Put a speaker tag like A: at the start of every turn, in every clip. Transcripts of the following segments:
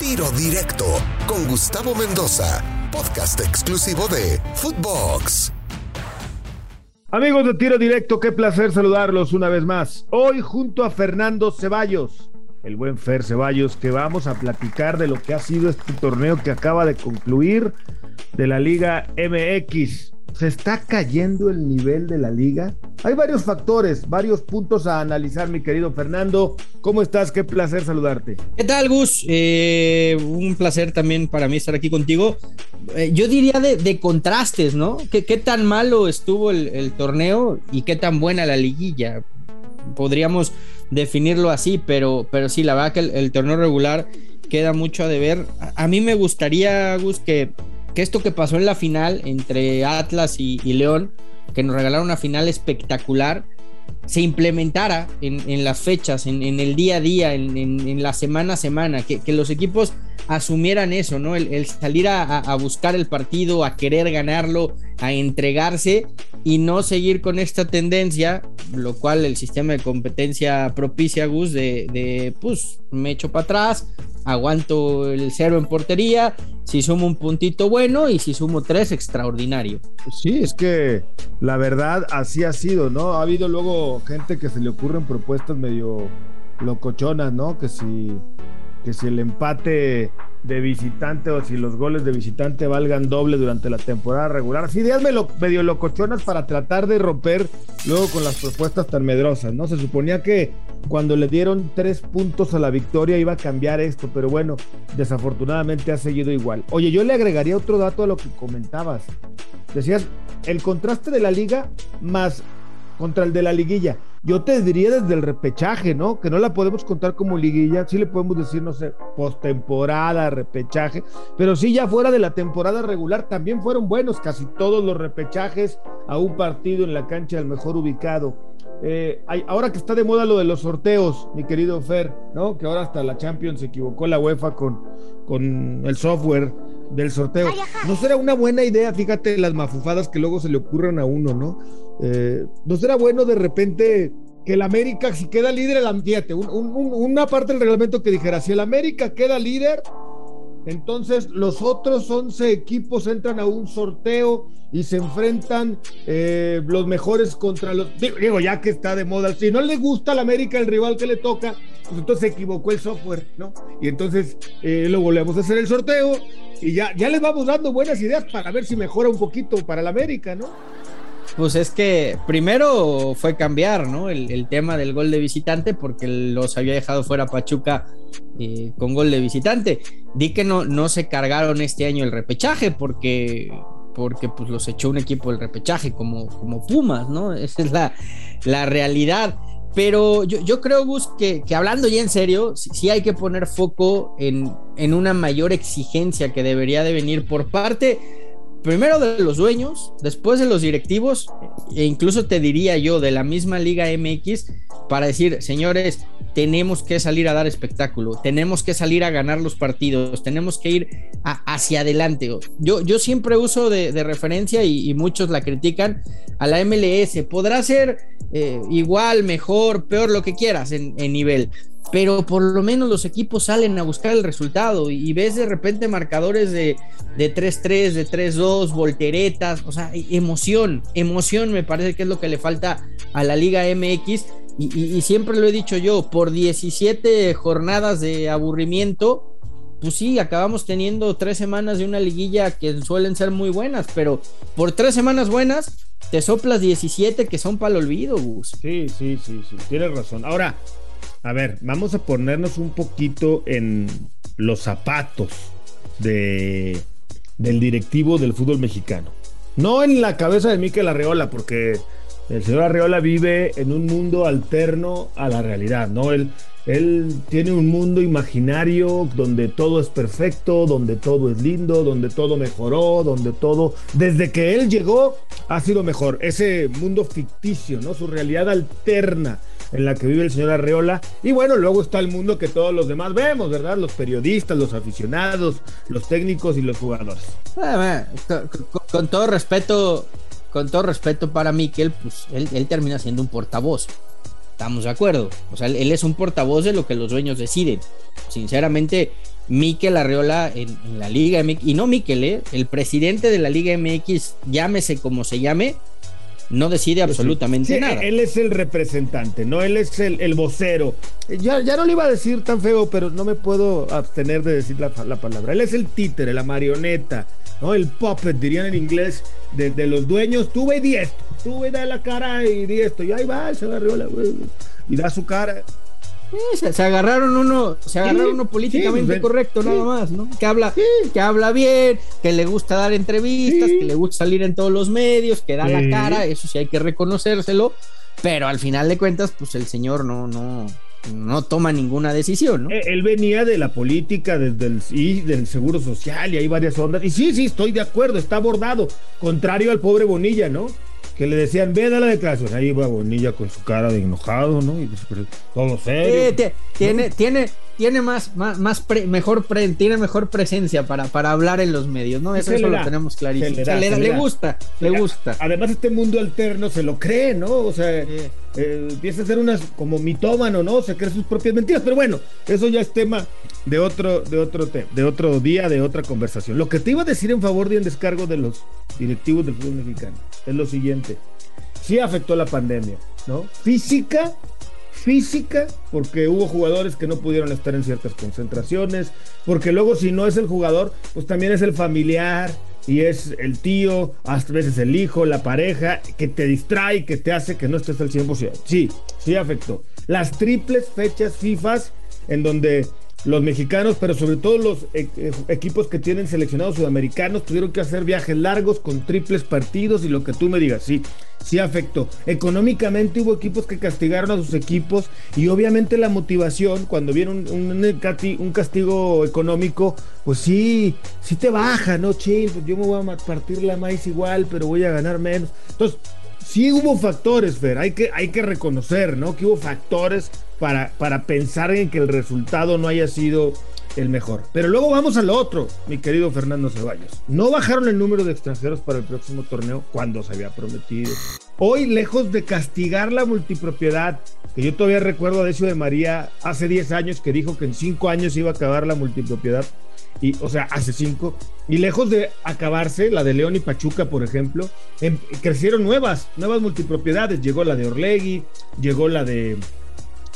A: Tiro Directo con Gustavo Mendoza, podcast exclusivo de Footbox.
B: Amigos de Tiro Directo, qué placer saludarlos una vez más. Hoy junto a Fernando Ceballos, el buen Fer Ceballos, que vamos a platicar de lo que ha sido este torneo que acaba de concluir de la Liga MX. ¿Se está cayendo el nivel de la liga? Hay varios factores, varios puntos a analizar, mi querido Fernando. ¿Cómo estás? Qué placer saludarte.
C: ¿Qué tal, Gus? Eh, un placer también para mí estar aquí contigo. Eh, yo diría de, contrastes, ¿no? ¿Qué, tan malo estuvo el, torneo y qué tan buena la liguilla? Podríamos definirlo así, pero, pero sí, la verdad que el, torneo regular queda mucho a deber. A, a mí me gustaría, Gus, que que esto que pasó en la final entre Atlas y, León, que nos regalaron una final espectacular, se implementara en, las fechas, en, el día a día, en, la semana a semana, que, los equipos asumieran eso, ¿no? El, salir a, buscar el partido, a querer ganarlo, a entregarse y no seguir con esta tendencia, lo cual el sistema de competencia propicia, Gus, de, de pues me echo para atrás, aguanto el cero en portería, si sumo un puntito bueno y si sumo tres, extraordinario.
B: Pues sí, es que la verdad así ha sido, ¿no? Ha habido luego gente que se le ocurren propuestas medio locochonas, ¿no? Que si, que si el empate de visitante o si los goles de visitante valgan doble durante la temporada regular. Así ideas medio locochonas para tratar de romper luego con las propuestas tan medrosas, ¿no? Se suponía que cuando le dieron tres puntos a la victoria iba a cambiar esto, pero bueno, desafortunadamente ha seguido igual. Oye, yo le agregaría otro dato a lo que comentabas. Decías, el contraste de la liga más contra el de la liguilla. Yo te diría desde el repechaje, ¿no? Que no la podemos contar como liguilla, sí le podemos decir, no sé, postemporada, repechaje, pero sí ya fuera de la temporada regular también fueron buenos casi todos los repechajes a un partido en la cancha del mejor ubicado. Eh, ahora que está de moda lo de los sorteos, mi querido Fer, ¿no? Que ahora hasta la Champions se equivocó la UEFA con, con el software del sorteo. No será una buena idea, fíjate las mafufadas que luego se le ocurren a uno, ¿no? Eh, no será bueno de repente que el América, si queda líder, el ambiente, una parte del reglamento que dijera, si el América queda líder, entonces los otros 11 equipos entran a un sorteo y se enfrentan eh, los mejores contra los... Digo, ya que está de moda, si no le gusta al América el rival que le toca, pues entonces se equivocó el software, ¿no? Y entonces eh, lo volvemos a hacer el sorteo y ya, ya les vamos dando buenas ideas para ver si mejora un poquito para el América, ¿no?
C: Pues es que primero fue cambiar, ¿no? El, tema del gol de visitante, porque los había dejado fuera Pachuca eh, con gol de visitante. Di que no, no se cargaron este año el repechaje, porque, porque pues los echó un equipo del repechaje, como, como Pumas, ¿no? Esa es la, la realidad. Pero yo, yo creo, Gus, que, que, hablando ya en serio, sí, hay que poner foco en, en una mayor exigencia que debería de venir por parte primero de los dueños, después de los directivos, e incluso te diría yo de la misma Liga MX, para decir, señores, tenemos que salir a dar espectáculo, tenemos que salir a ganar los partidos, tenemos que ir hacia adelante. Yo, yo siempre uso de, referencia y, muchos la critican a la MLS. Podrá ser eh, igual, mejor, peor, lo que quieras en nivel pero por lo menos los equipos salen a buscar el resultado y, ves de repente marcadores de, 3-3, de 3-2, volteretas, o sea, emoción, emoción me parece que es lo que le falta a la Liga MX y, siempre lo he dicho yo, por 17 jornadas de aburrimiento, pues sí, acabamos teniendo tres semanas de una liguilla que suelen ser muy buenas, pero por tres semanas buenas te soplas 17 que son para el olvido, Gus.
B: Sí, sí, sí, sí, tienes razón. Ahora, a ver, vamos a ponernos un poquito en los zapatos de, del directivo del fútbol mexicano. No en la cabeza de Miquel Arreola, porque el señor Arreola vive en un mundo alterno a la realidad, ¿no? Él, él tiene un mundo imaginario donde todo es perfecto, donde todo es lindo, donde todo mejoró, donde todo, desde que él llegó, ha sido mejor. Ese mundo ficticio, ¿no? Su realidad alterna en la que vive el señor Arreola. Y bueno, luego está el mundo que todos los demás vemos, ¿verdad? Los periodistas, los aficionados, los técnicos y los jugadores.
C: Eh, con, todo respeto, con todo respeto para Miquel, pues él, termina siendo un portavoz. Estamos de acuerdo. O sea, él, es un portavoz de lo que los dueños deciden. Sinceramente, Miquel Arriola en, la Liga MX, y no Miquel, ¿eh? el presidente de la Liga MX, llámese como se llame, no decide absolutamente nada.
B: Él es el representante, ¿no? Él es el, vocero. Ya, ya no le iba a decir tan feo, pero no me puedo abstener de decir la, palabra. Él es el títere, la marioneta, ¿no? El puppet, dirían en inglés, de, los dueños. Tú ve esto, tú ve da la cara y di esto. Y ahí va, se agarró la, y da su cara
C: se, agarraron uno, se agarraron uno políticamente correcto, nada más, ¿no? Que habla, que habla bien, que le gusta dar entrevistas, que le gusta salir en todos los medios, que da la cara, eso sí hay que reconocérselo, pero al final de cuentas, pues el señor no, no, no toma ninguna decisión, ¿no?
B: Eh, él venía de la política, desde el, y del seguro social y hay varias ondas. Y sí, sí, estoy de acuerdo, está abordado, contrario al pobre Bonilla, ¿no? Que le decían, ve a la declaración. Ahí va Bonilla con su cara de enojado, ¿no? Y todo serio.
C: tiene, tiene, tiene más, más, más mejor tiene mejor presencia para, para habber en los medios, ¿no? Eso, lo tenemos clarísimo. le, gusta, le gusta.
B: Además, este mundo alterno se lo cree, ¿no? O sea, eh, empieza a ser unas como mitómano, ¿no? Se cree sus propias mentiras, pero bueno, eso ya es tema de otro, de otro tema, de otro día, de otra conversación. Lo que te iba a decir en favor de en descargo de los directivos del fútbol mexicano es lo siguiente. Sí afectó la pandemia, ¿no? Física física, porque hubo jugadores que no pudieron estar en ciertas concentraciones, porque luego si no es el jugador, pues también es el familiar y es el tío, a veces el hijo, la pareja, que te distrae, que te hace que no estés al 100%. Sí, sí afectó. Las triples fechas FIFAs en donde los mexicanos, pero sobre todo los e-, e-, equipos que tienen seleccionados sudamericanos, tuvieron que hacer viajes largos con triples partidos y lo que tú me digas, sí, sí afectó. Económicamente hubo equipos que castigaron a sus equipos y obviamente la motivación, cuando viene un, un, castigo económico, pues sí, sí te baja, ¿no? Chill, pues yo me voy a partir la maíz igual, pero voy a ganar menos. Entonces, sí hubo factores, Fer, hay que, hay que reconocer, ¿no? Que hubo factores para, para pensar en que el resultado no haya sido el mejor. Pero luego vamos a lo otro, mi querido Fernando Ceballos. No bajaron el número de extranjeros para el próximo torneo cuando se había prometido. Hoy, lejos de castigar la multipropiedad, que yo todavía recuerdo a Decio de María hace 10 años que dijo que en 5 años iba a acabar la multipropiedad, y, o sea, hace 5, y lejos de acabarse, la de León y Pachuca, por ejemplo, em, crecieron nuevas, nuevas multipropiedades. Llegó la de Orlegui, llegó la de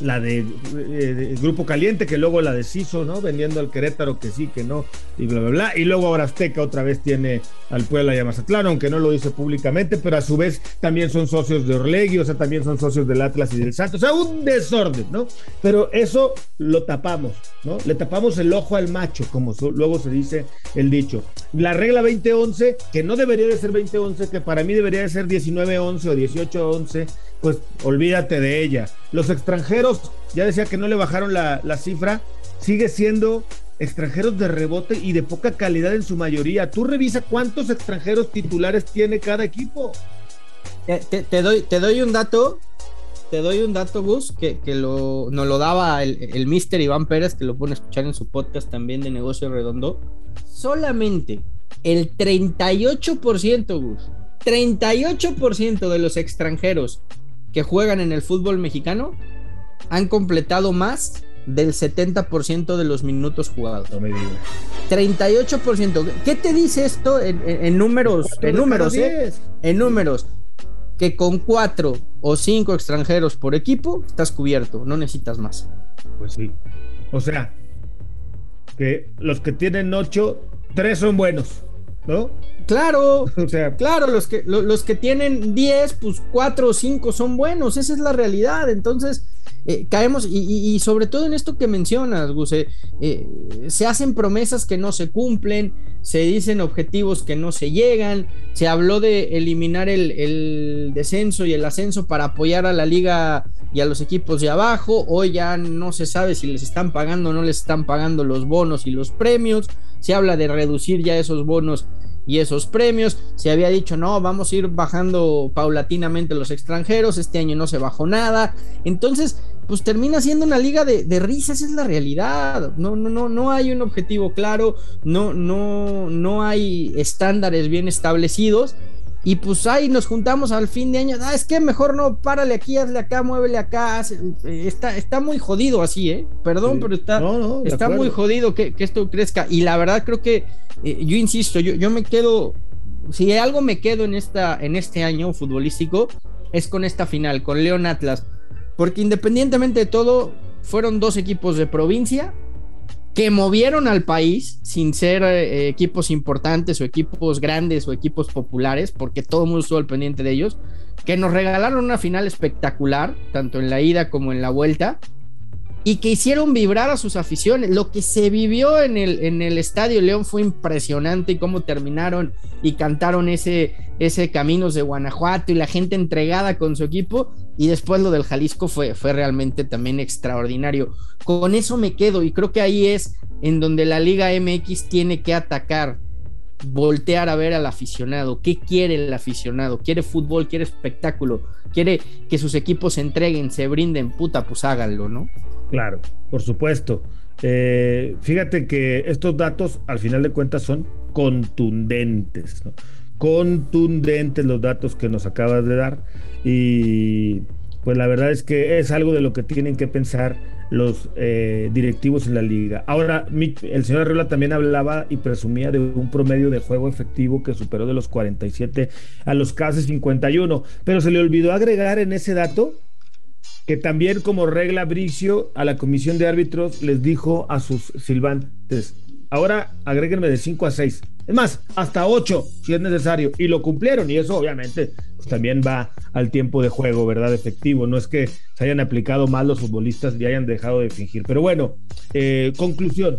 B: la de, eh, Grupo Caliente, que luego la deshizo, ¿no? Vendiendo al Querétaro que sí, que no, y bla, bla, bla. Y luego ahora Azteca otra vez tiene al Puebla y a Mazatlán, aunque no lo dice públicamente, pero a su vez también son socios de Orlegui, o sea, también son socios del Atlas y del Santos. O sea, un desorden, ¿no? Pero eso lo tapamos, ¿no? Le tapamos el ojo al macho, como luego se dice el dicho. La regla 2011, que no debería de ser 2011, que para mí debería de ser 1911 o 1811, pues olvídate de ella. Los extranjeros, ya decía que no le bajaron la, cifra, sigue siendo extranjeros de rebote y de poca calidad en su mayoría. Tú revisa cuántos extranjeros titulares tiene cada equipo.
C: Te, doy, te doy un dato, te doy un dato, Gus, que, que lo, nos lo daba el, el mister Iván Pérez, que lo pone a escuchar en su podcast también de Negocio Redondo. Solamente el 38%, Gus, 38% de los extranjeros que juegan en el fútbol mexicano han completado más del 70% de los minutos jugados. No me 38%. ¿Qué te dice esto en, números? En números, ¿eh? En números. Que con cuatro o cinco extranjeros por equipo estás cubierto, no necesitas más.
B: Pues sí. O sea, que los que tienen ocho, tres son buenos, ¿no?
C: Claro, o sea, claro, los que, los, que tienen 10, pues 4 o 5 son buenos, esa es la realidad. Entonces, eh, caemos, y, sobre todo en esto que mencionas, Gus, eh, se hacen promesas que no se cumplen, se dicen objetivos que no se llegan, se habló de eliminar el, el descenso y el ascenso para apoyar a la liga y a los equipos de abajo, hoy ya no se sabe si les están pagando o no les están pagando los bonos y los premios, se habla de reducir ya esos bonos y esos premios. Se había dicho, no, vamos a ir bajando paulatinamente los extranjeros, este año no se bajó nada. Entonces, pues termina siendo una liga de, de risas, es la realidad. No, no, no, no hay un objetivo claro, no, no, no hay estándares bien establecidos. Y pues ahí nos juntamos al fin de año. Ah, es que mejor no, párale aquí, hazle acá, muévele acá. está, está muy jodido así, ¿eh? Perdón, pero está, está muy jodido que, esto crezca. Y la verdad creo que, eh, yo insisto, yo, yo me quedo, si algo me quedo en, esta, en este año futbolístico, es con esta final, con León Atlas. Porque independientemente de todo, fueron dos equipos de provincia que movieron al país sin ser eh, equipos importantes o equipos grandes o equipos populares, porque todo el mundo estuvo al pendiente de ellos, que nos regalaron una final espectacular, tanto en la ida como en la vuelta, y que hicieron vibrar a sus aficiones. Lo que se vivió en el, en el Estadio León fue impresionante y cómo terminaron y cantaron ese, ese Caminos de Guanajuato y la gente entregada con su equipo. Y después lo del Jalisco fue, fue realmente también extraordinario. Con eso me quedo y creo que ahí es en donde la Liga MX tiene que atacar voltear a ver al aficionado. ¿Qué quiere el aficionado? ¿Quiere fútbol? ¿Quiere espectáculo? ¿Quiere que sus equipos se entreguen, se brinden? Puta, pues háganlo, ¿no?
B: Claro, por supuesto. Eh, fíjate que estos datos, al final de cuentas, son contundentes, Contundentes los datos que nos acabas de dar. Y pues la verdad es que es algo de lo que tienen que pensar los eh, directivos en la liga. Ahora, el señor Arreola también hablaba y presumía de un promedio de juego efectivo que superó de los 47 a los casi 51, pero se le olvidó agregar en ese dato que también como regla Bricio a la comisión de árbitros les dijo a sus silbantes, ahora agréguenme de 5 a 6. Es más, hasta 8 si es necesario. Y lo cumplieron. Y eso obviamente pues, también va al tiempo de juego, ¿verdad? Efectivo. No es que se hayan aplicado mal los futbolistas y hayan dejado de fingir. Pero bueno, eh, conclusión.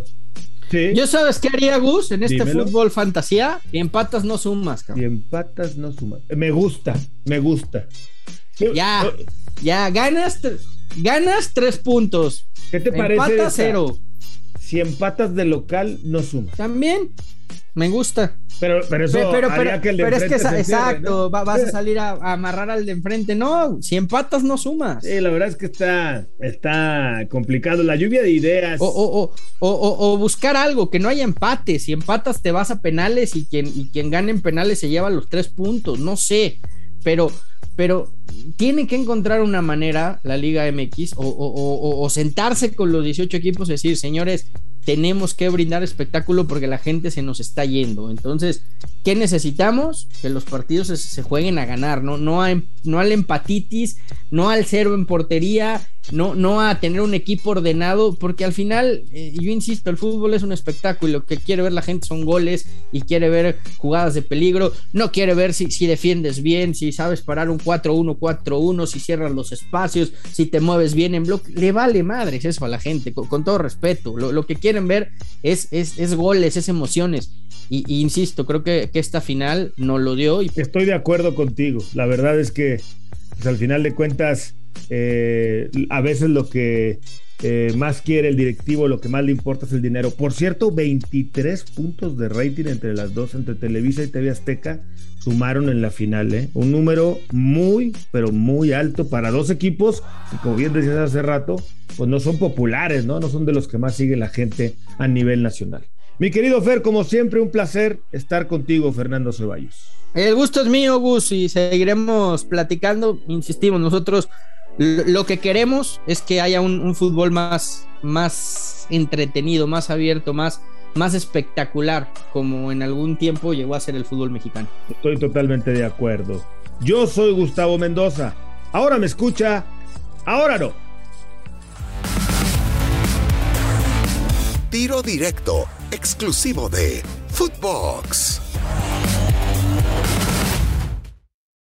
C: Sí. Yo sabes qué haría Gus en este fútbol fantasía. Y empatas no sumas,
B: cabrón. Y empatas no sumas. Me gusta, me gusta.
C: Ya, ya, ganas, ganas tres puntos.
B: ¿Qué te parece?
C: Empatas cero.
B: Si empatas de local, no sumas.
C: También. Me gusta.
B: Pero, pero eso pero, que el de
C: pero es que exacto, vas a salir a, amarrar al de enfrente. No, si empatas no sumas.
B: Sí, la verdad es que está, está complicado. La lluvia de ideas.
C: O, o, buscar algo, que no haya empate. Si empatas te vas a penales y quien, y quien gane en penales se lleva los tres puntos. No sé. Pero, pero tiene que encontrar una manera, la Liga MX, o, sentarse con los 18 equipos y decir, señores, tenemos que brindar espectáculo porque la gente se nos está yendo. Entonces, ¿qué necesitamos? Que los partidos se, jueguen a ganar, ¿no? A, no al empatitis, no al cero en portería, no, no a tener un equipo ordenado, porque al final, eh, yo insisto, el fútbol es un espectáculo y lo que quiere ver la gente son goles y quiere ver jugadas de peligro, no quiere ver si, si defiendes bien, si sabes parar un 4-1, 4-1, si cierras los espacios, si te mueves bien en bloque, le vale madres eso a la gente, con, todo respeto, lo, que quieren ver es, es, es goles, es emociones. Y, insisto, creo que, que, esta final no lo dio.
B: Estoy de acuerdo contigo. La verdad es que pues, al final de cuentas eh, a veces lo que eh, más quiere el directivo, lo que más le importa es el dinero. Por cierto, 23 puntos de rating entre las dos, entre Televisa y TV Azteca, sumaron en la final. ¿eh? Un número muy, pero muy alto para dos equipos que, como bien decías hace rato, pues no son populares, ¿no? No son de los que más sigue la gente a nivel nacional. Mi querido Fer, como siempre, un placer estar contigo, Fernando Ceballos.
C: El gusto es mío, Gus, y seguiremos platicando. Insistimos, nosotros lo que queremos es que haya un, fútbol más, más entretenido, más abierto, más, más espectacular, como en algún tiempo llegó a ser el fútbol mexicano.
B: Estoy totalmente de acuerdo. Yo soy Gustavo Mendoza. Ahora me escucha, ahora no.
A: Tiro directo, exclusivo de Footbox.